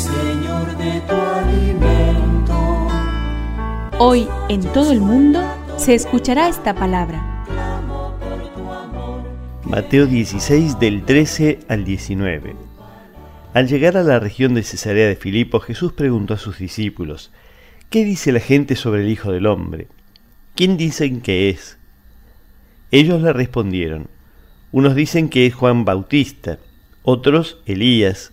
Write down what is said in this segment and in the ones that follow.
Señor, de tu alimento. Hoy en todo el mundo se escuchará esta palabra. Mateo 16 del 13 al 19. Al llegar a la región de Cesarea de Filipo, Jesús preguntó a sus discípulos, ¿qué dice la gente sobre el Hijo del Hombre? ¿Quién dicen que es? Ellos le respondieron, unos dicen que es Juan Bautista, otros Elías,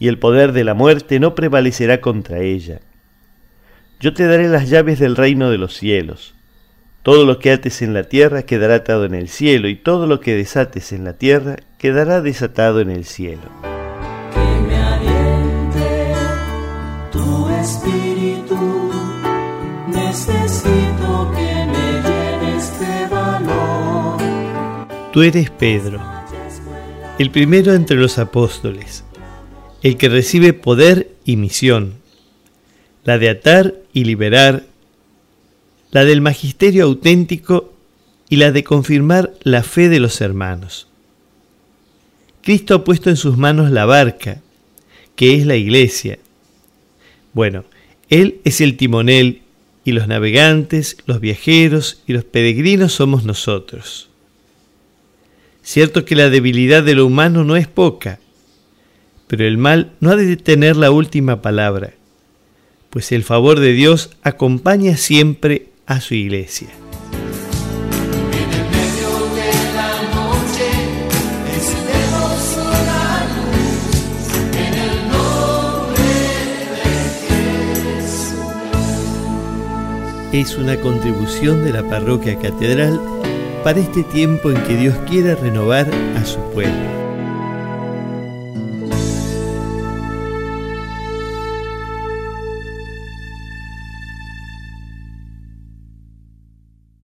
y el poder de la muerte no prevalecerá contra ella. Yo te daré las llaves del reino de los cielos. Todo lo que ates en la tierra quedará atado en el cielo, y todo lo que desates en la tierra quedará desatado en el cielo. Que me aliente tu espíritu. Necesito que me llenes de valor. Tú eres Pedro, el primero entre los apóstoles, el que recibe poder y misión, la de atar y liberar, la del magisterio auténtico y la de confirmar la fe de los hermanos. Cristo ha puesto en sus manos la barca, que es la iglesia. Bueno, Él es el timonel y los navegantes, los viajeros y los peregrinos somos nosotros. Cierto que la debilidad de lo humano no es poca, pero el mal no ha de tener la última palabra, pues el favor de Dios acompaña siempre a su iglesia. Es una contribución de la parroquia catedral para este tiempo en que Dios quiere renovar a su pueblo.